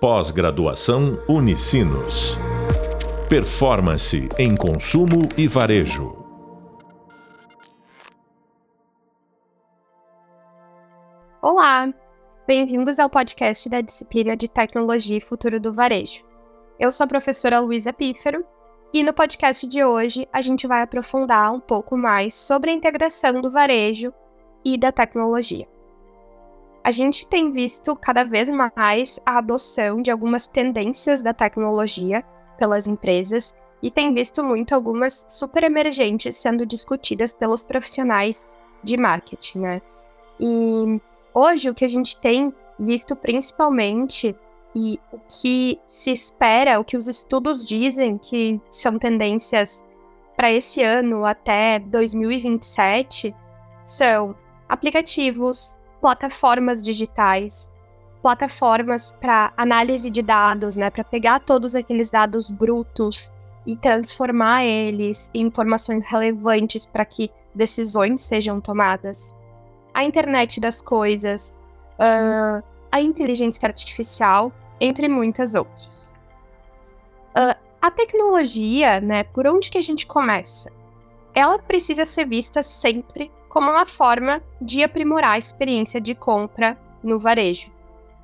Pós-graduação Unicinos. Performance em consumo e varejo. Olá, bem-vindos ao podcast da disciplina de Tecnologia e Futuro do Varejo. Eu sou a professora Luísa Pífero e no podcast de hoje a gente vai aprofundar um pouco mais sobre a integração do varejo e da tecnologia a gente tem visto cada vez mais a adoção de algumas tendências da tecnologia pelas empresas e tem visto muito algumas super emergentes sendo discutidas pelos profissionais de marketing, né? E hoje o que a gente tem visto principalmente e o que se espera, o que os estudos dizem que são tendências para esse ano até 2027 são aplicativos, plataformas digitais, plataformas para análise de dados, né, para pegar todos aqueles dados brutos e transformar eles em informações relevantes para que decisões sejam tomadas. A internet das coisas, uh, a inteligência artificial, entre muitas outras. Uh, a tecnologia, né, por onde que a gente começa? Ela precisa ser vista sempre como uma forma de aprimorar a experiência de compra no varejo.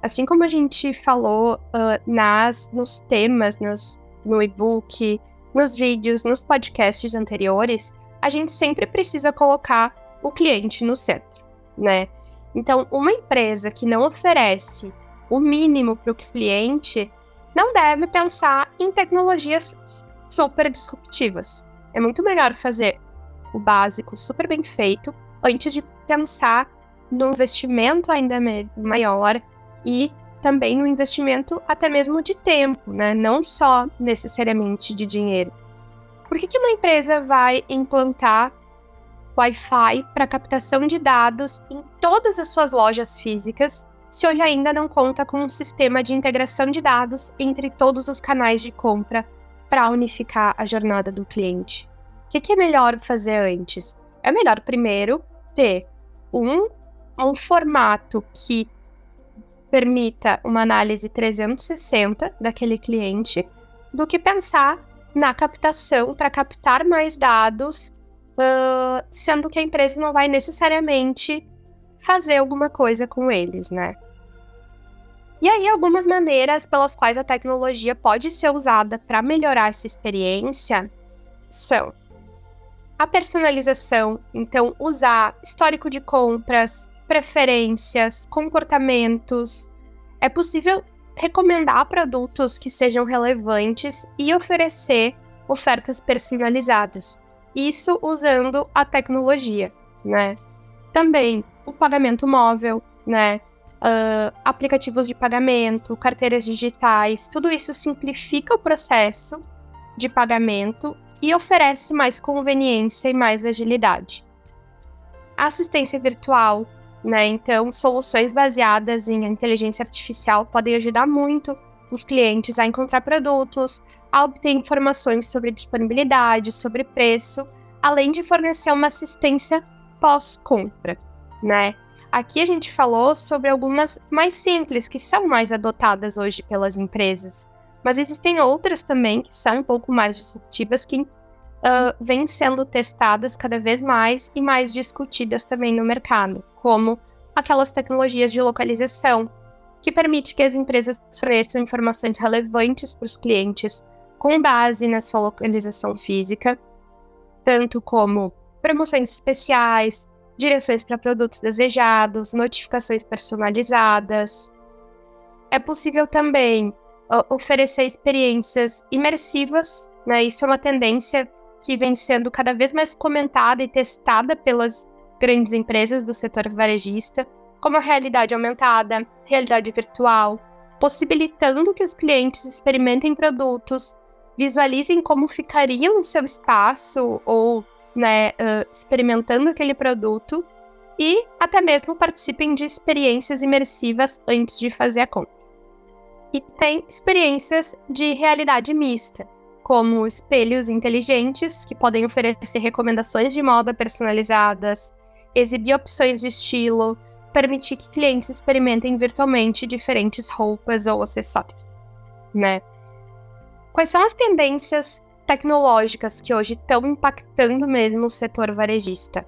Assim como a gente falou uh, nas, nos temas, nos, no e-book, nos vídeos, nos podcasts anteriores, a gente sempre precisa colocar o cliente no centro, né? Então, uma empresa que não oferece o mínimo para o cliente não deve pensar em tecnologias super disruptivas. É muito melhor fazer o básico super bem feito antes de pensar no investimento ainda maior e também no investimento até mesmo de tempo, né? Não só necessariamente de dinheiro. Por que, que uma empresa vai implantar Wi-Fi para captação de dados em todas as suas lojas físicas, se hoje ainda não conta com um sistema de integração de dados entre todos os canais de compra para unificar a jornada do cliente? Que, que é melhor fazer antes? É melhor primeiro ter um, um formato que permita uma análise 360 daquele cliente do que pensar na captação para captar mais dados, uh, sendo que a empresa não vai necessariamente fazer alguma coisa com eles, né? E aí, algumas maneiras pelas quais a tecnologia pode ser usada para melhorar essa experiência são a personalização, então usar histórico de compras, preferências, comportamentos. É possível recomendar produtos que sejam relevantes e oferecer ofertas personalizadas. Isso usando a tecnologia, né? Também o pagamento móvel, né? Uh, aplicativos de pagamento, carteiras digitais, tudo isso simplifica o processo de pagamento e oferece mais conveniência e mais agilidade. assistência virtual, né? Então, soluções baseadas em inteligência artificial podem ajudar muito os clientes a encontrar produtos, a obter informações sobre disponibilidade, sobre preço, além de fornecer uma assistência pós-compra, né? Aqui a gente falou sobre algumas mais simples que são mais adotadas hoje pelas empresas, mas existem outras também que são um pouco mais disruptivas que uh, vêm sendo testadas cada vez mais e mais discutidas também no mercado, como aquelas tecnologias de localização, que permite que as empresas ofereçam informações relevantes para os clientes com base na sua localização física, tanto como promoções especiais, direções para produtos desejados, notificações personalizadas. É possível também oferecer experiências imersivas, né? Isso é uma tendência que vem sendo cada vez mais comentada e testada pelas grandes empresas do setor varejista, como a realidade aumentada, realidade virtual, possibilitando que os clientes experimentem produtos, visualizem como ficariam em seu espaço ou né, uh, experimentando aquele produto e até mesmo participem de experiências imersivas antes de fazer a compra e tem experiências de realidade mista, como espelhos inteligentes, que podem oferecer recomendações de moda personalizadas, exibir opções de estilo, permitir que clientes experimentem virtualmente diferentes roupas ou acessórios, né? Quais são as tendências tecnológicas que hoje estão impactando mesmo o setor varejista?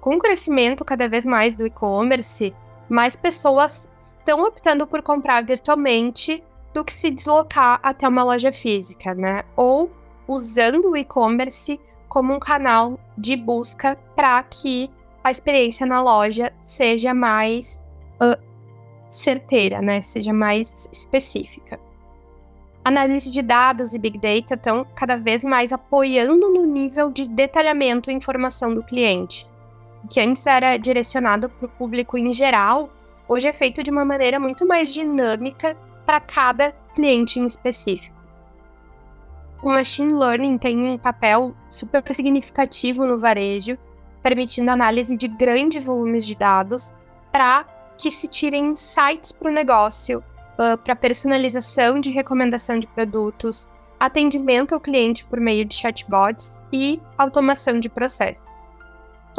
Com o crescimento cada vez mais do e-commerce, mais pessoas estão optando por comprar virtualmente do que se deslocar até uma loja física, né? Ou usando o e-commerce como um canal de busca para que a experiência na loja seja mais uh, certeira, né? Seja mais específica. Análise de dados e Big Data estão cada vez mais apoiando no nível de detalhamento e informação do cliente. Que antes era direcionado para o público em geral, hoje é feito de uma maneira muito mais dinâmica para cada cliente em específico. O machine learning tem um papel super significativo no varejo, permitindo análise de grandes volumes de dados para que se tirem insights para o negócio, uh, para personalização de recomendação de produtos, atendimento ao cliente por meio de chatbots e automação de processos.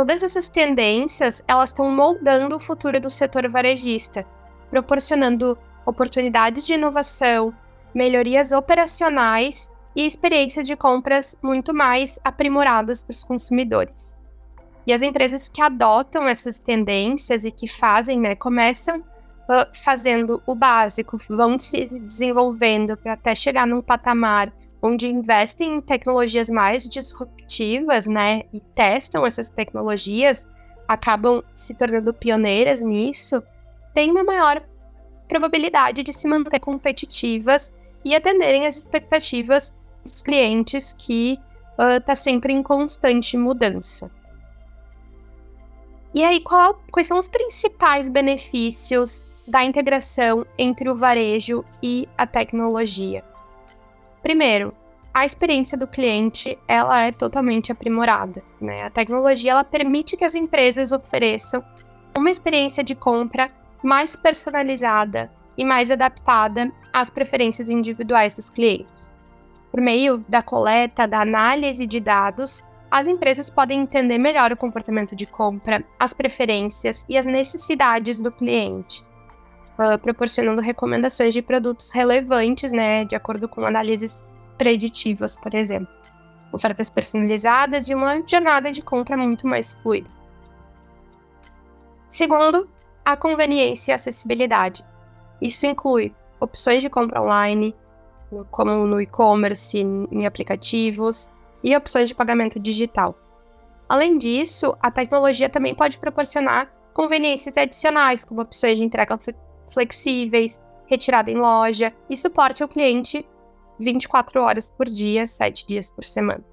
Todas essas tendências, elas estão moldando o futuro do setor varejista, proporcionando oportunidades de inovação, melhorias operacionais e experiência de compras muito mais aprimoradas para os consumidores. E as empresas que adotam essas tendências e que fazem, né, começam uh, fazendo o básico, vão se desenvolvendo até chegar num patamar onde investem em tecnologias mais disruptivas, né, e testam essas tecnologias, acabam se tornando pioneiras nisso, tem uma maior probabilidade de se manter competitivas e atenderem às expectativas dos clientes que está uh, sempre em constante mudança. E aí, qual, quais são os principais benefícios da integração entre o varejo e a tecnologia? Primeiro, a experiência do cliente ela é totalmente aprimorada. Né? A tecnologia ela permite que as empresas ofereçam uma experiência de compra mais personalizada e mais adaptada às preferências individuais dos clientes. Por meio da coleta, da análise de dados, as empresas podem entender melhor o comportamento de compra, as preferências e as necessidades do cliente, uh, proporcionando recomendações de produtos relevantes, né, de acordo com análises preditivas, por exemplo. Ofertas personalizadas e uma jornada de compra muito mais fluida. Segundo, a conveniência e acessibilidade. Isso inclui opções de compra online, como no e-commerce, em aplicativos, e opções de pagamento digital. Além disso, a tecnologia também pode proporcionar conveniências adicionais, como opções de entrega flexíveis, retirada em loja e suporte ao cliente 24 horas por dia, 7 dias por semana.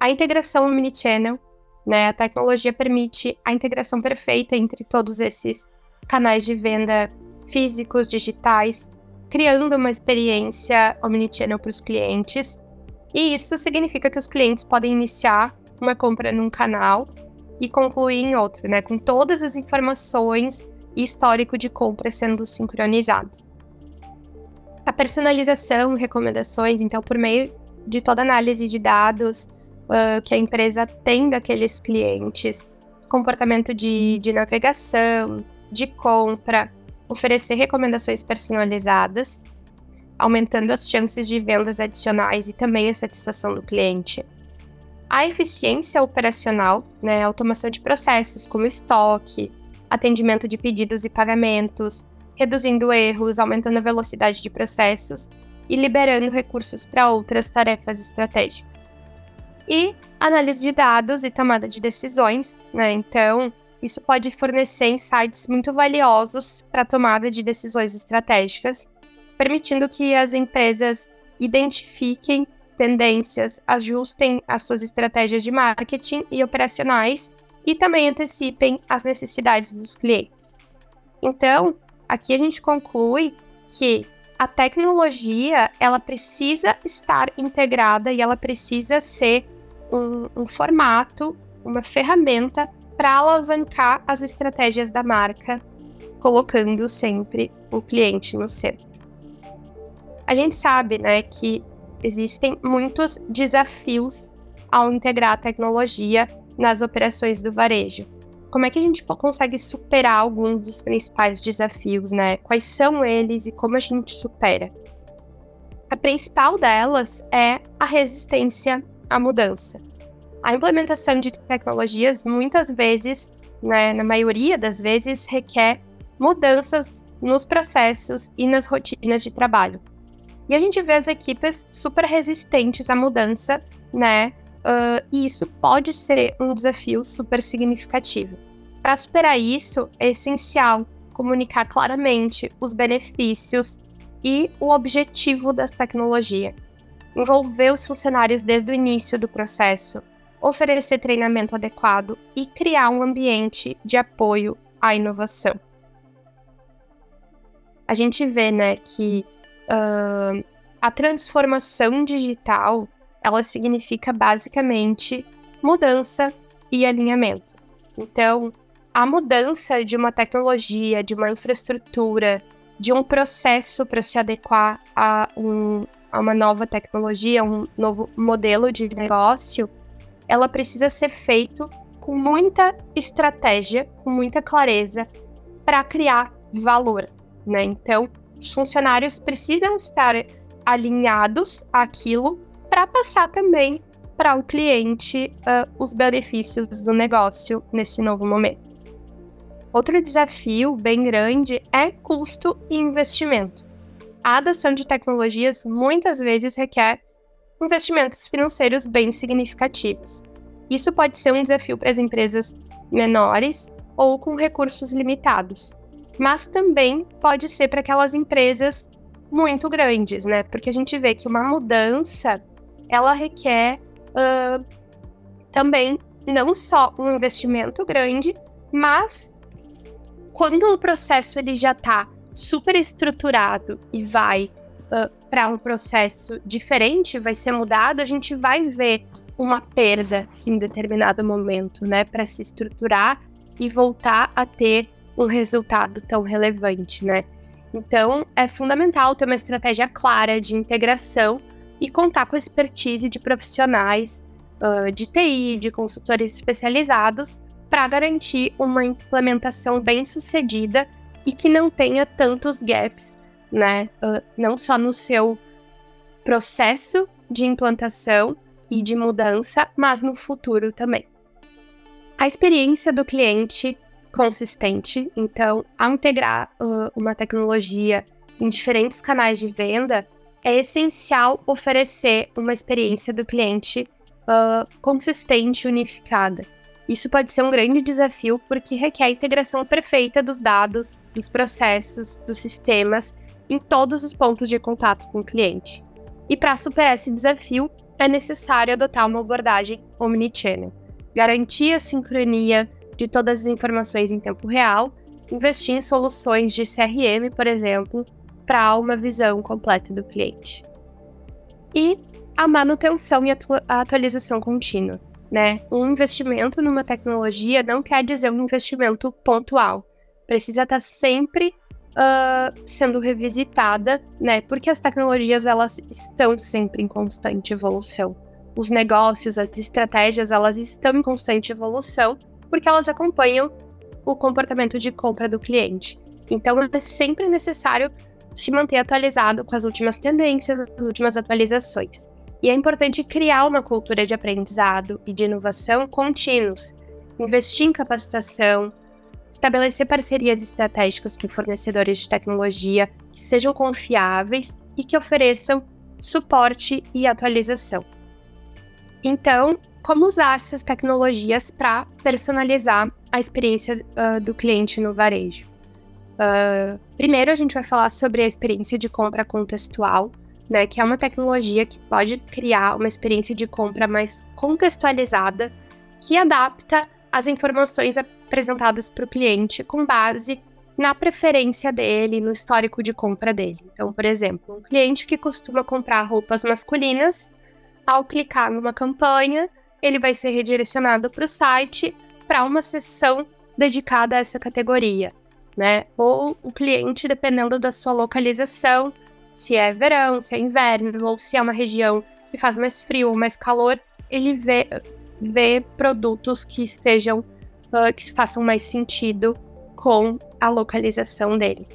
A integração omnichannel, né, a tecnologia permite a integração perfeita entre todos esses canais de venda físicos, digitais, criando uma experiência omnichannel para os clientes. E isso significa que os clientes podem iniciar uma compra num canal e concluir em outro, né, com todas as informações e histórico de compra sendo sincronizados. A personalização, recomendações, então, por meio de toda análise de dados uh, que a empresa tem daqueles clientes, comportamento de, de navegação, de compra, oferecer recomendações personalizadas, aumentando as chances de vendas adicionais e também a satisfação do cliente. A eficiência operacional, né, automação de processos como estoque, atendimento de pedidos e pagamentos, reduzindo erros, aumentando a velocidade de processos e liberando recursos para outras tarefas estratégicas. E análise de dados e tomada de decisões, né? Então, isso pode fornecer insights muito valiosos para a tomada de decisões estratégicas, permitindo que as empresas identifiquem tendências, ajustem as suas estratégias de marketing e operacionais e também antecipem as necessidades dos clientes. Então, aqui a gente conclui que a tecnologia ela precisa estar integrada e ela precisa ser um, um formato, uma ferramenta para alavancar as estratégias da marca, colocando sempre o cliente no centro. A gente sabe, né, que existem muitos desafios ao integrar a tecnologia nas operações do varejo, como é que a gente consegue superar alguns dos principais desafios, né? Quais são eles e como a gente supera? A principal delas é a resistência à mudança. A implementação de tecnologias muitas vezes, né, na maioria das vezes, requer mudanças nos processos e nas rotinas de trabalho. E a gente vê as equipes super resistentes à mudança, né? Uh, isso pode ser um desafio super significativo. Para superar isso, é essencial comunicar claramente os benefícios e o objetivo da tecnologia. Envolver os funcionários desde o início do processo, oferecer treinamento adequado e criar um ambiente de apoio à inovação. A gente vê, né, que uh, a transformação digital ela significa basicamente mudança e alinhamento. Então, a mudança de uma tecnologia, de uma infraestrutura, de um processo para se adequar a, um, a uma nova tecnologia, um novo modelo de negócio, ela precisa ser feito com muita estratégia, com muita clareza para criar valor, né? Então, os funcionários precisam estar alinhados àquilo para passar também para o cliente uh, os benefícios do negócio nesse novo momento. Outro desafio bem grande é custo e investimento. A adoção de tecnologias muitas vezes requer investimentos financeiros bem significativos. Isso pode ser um desafio para as empresas menores ou com recursos limitados mas também pode ser para aquelas empresas muito grandes, né? Porque a gente vê que uma mudança ela requer uh, também não só um investimento grande, mas quando o processo ele já está super estruturado e vai uh, para um processo diferente, vai ser mudado, a gente vai ver uma perda em determinado momento, né, para se estruturar e voltar a ter um resultado tão relevante, né? Então, é fundamental ter uma estratégia clara de integração e contar com a expertise de profissionais uh, de TI, de consultores especializados, para garantir uma implementação bem sucedida e que não tenha tantos gaps, né? Uh, não só no seu processo de implantação e de mudança, mas no futuro também. A experiência do cliente consistente. Então, ao integrar uh, uma tecnologia em diferentes canais de venda, é essencial oferecer uma experiência do cliente uh, consistente e unificada. Isso pode ser um grande desafio porque requer a integração perfeita dos dados, dos processos, dos sistemas em todos os pontos de contato com o cliente. E para superar esse desafio, é necessário adotar uma abordagem omnichannel, garantir a sincronia de todas as informações em tempo real, investir em soluções de CRM, por exemplo, para uma visão completa do cliente. E a manutenção e a atualização contínua. Né? Um investimento numa tecnologia não quer dizer um investimento pontual. Precisa estar tá sempre uh, sendo revisitada, né? Porque as tecnologias elas estão sempre em constante evolução. Os negócios, as estratégias, elas estão em constante evolução porque elas acompanham o comportamento de compra do cliente. Então é sempre necessário se manter atualizado com as últimas tendências, as últimas atualizações. E é importante criar uma cultura de aprendizado e de inovação contínuos, investir em capacitação, estabelecer parcerias estratégicas com fornecedores de tecnologia que sejam confiáveis e que ofereçam suporte e atualização. Então, como usar essas tecnologias para personalizar a experiência uh, do cliente no varejo. Uh, primeiro, a gente vai falar sobre a experiência de compra contextual, né, que é uma tecnologia que pode criar uma experiência de compra mais contextualizada, que adapta as informações apresentadas para o cliente com base na preferência dele, no histórico de compra dele. Então, por exemplo, um cliente que costuma comprar roupas masculinas, ao clicar numa campanha, ele vai ser redirecionado para o site para uma seção dedicada a essa categoria, né? Ou o cliente, dependendo da sua localização, se é verão, se é inverno, ou se é uma região que faz mais frio ou mais calor, ele vê, vê produtos que estejam uh, que façam mais sentido com a localização dele.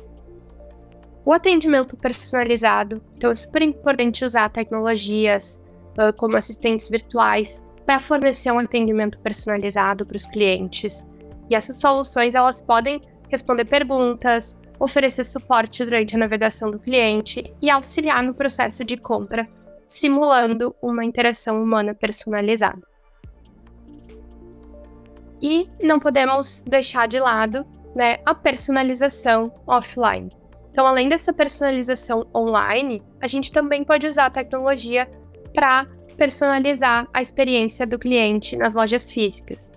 O atendimento personalizado, então é super importante usar tecnologias uh, como assistentes virtuais para fornecer um atendimento personalizado para os clientes. E essas soluções elas podem responder perguntas, oferecer suporte durante a navegação do cliente e auxiliar no processo de compra, simulando uma interação humana personalizada. E não podemos deixar de lado né, a personalização offline. Então, além dessa personalização online, a gente também pode usar a tecnologia para personalizar a experiência do cliente nas lojas físicas.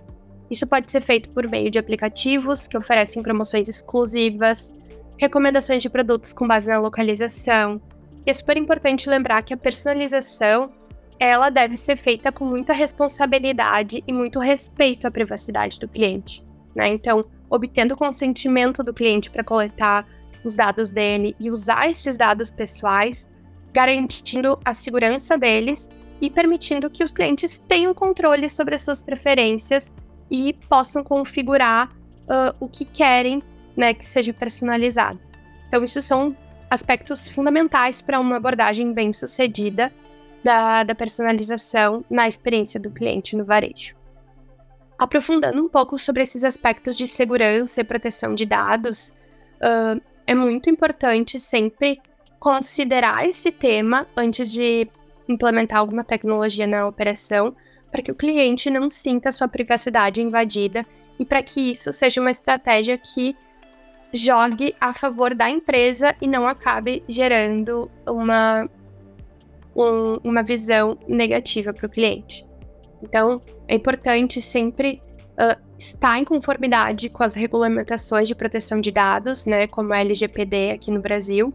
Isso pode ser feito por meio de aplicativos que oferecem promoções exclusivas, recomendações de produtos com base na localização. E é super importante lembrar que a personalização ela deve ser feita com muita responsabilidade e muito respeito à privacidade do cliente. Né? Então, obtendo o consentimento do cliente para coletar os dados dele e usar esses dados pessoais, garantindo a segurança deles e permitindo que os clientes tenham controle sobre as suas preferências e possam configurar uh, o que querem né, que seja personalizado. Então, isso são aspectos fundamentais para uma abordagem bem sucedida da, da personalização na experiência do cliente no varejo. Aprofundando um pouco sobre esses aspectos de segurança e proteção de dados, uh, é muito importante sempre considerar esse tema antes de implementar alguma tecnologia na operação, para que o cliente não sinta sua privacidade invadida e para que isso seja uma estratégia que jogue a favor da empresa e não acabe gerando uma, um, uma visão negativa para o cliente. Então, é importante sempre uh, estar em conformidade com as regulamentações de proteção de dados, né, como a LGPD aqui no Brasil.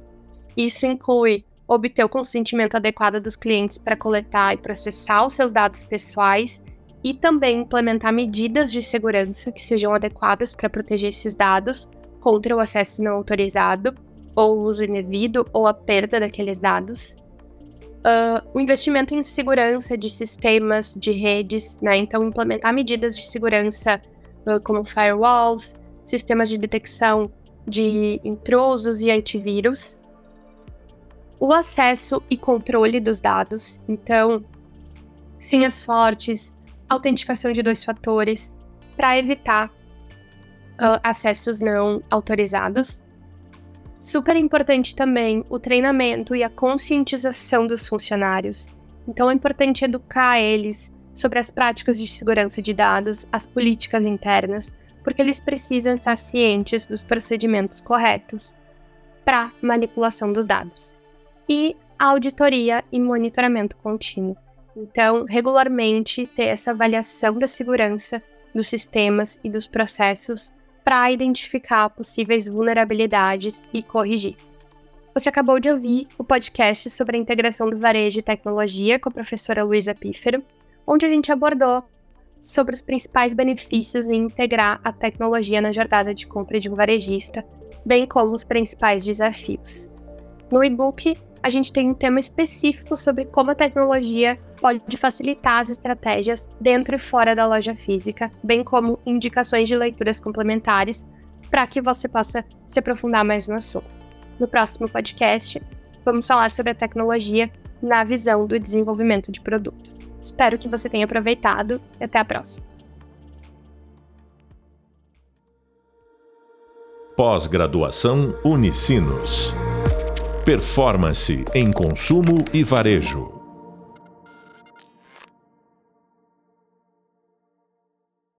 Isso inclui obter o consentimento adequado dos clientes para coletar e processar os seus dados pessoais e também implementar medidas de segurança que sejam adequadas para proteger esses dados contra o acesso não autorizado, ou o uso indevido, ou a perda daqueles dados. Uh, o investimento em segurança de sistemas, de redes, né? Então, implementar medidas de segurança uh, como firewalls, sistemas de detecção de intrusos e antivírus. O acesso e controle dos dados, então, senhas fortes, autenticação de dois fatores, para evitar uh, acessos não autorizados. Super importante também o treinamento e a conscientização dos funcionários. Então é importante educar eles sobre as práticas de segurança de dados, as políticas internas, porque eles precisam estar cientes dos procedimentos corretos para manipulação dos dados. E auditoria e monitoramento contínuo. Então, regularmente ter essa avaliação da segurança dos sistemas e dos processos para identificar possíveis vulnerabilidades e corrigir. Você acabou de ouvir o podcast sobre a integração do varejo e tecnologia com a professora Luísa Pífero, onde a gente abordou sobre os principais benefícios em integrar a tecnologia na jornada de compra de um varejista, bem como os principais desafios. No e-book, a gente tem um tema específico sobre como a tecnologia pode facilitar as estratégias dentro e fora da loja física, bem como indicações de leituras complementares para que você possa se aprofundar mais no assunto. No próximo podcast, vamos falar sobre a tecnologia na visão do desenvolvimento de produto. Espero que você tenha aproveitado e até a próxima. Pós-graduação Unicinos. Performance em consumo e varejo.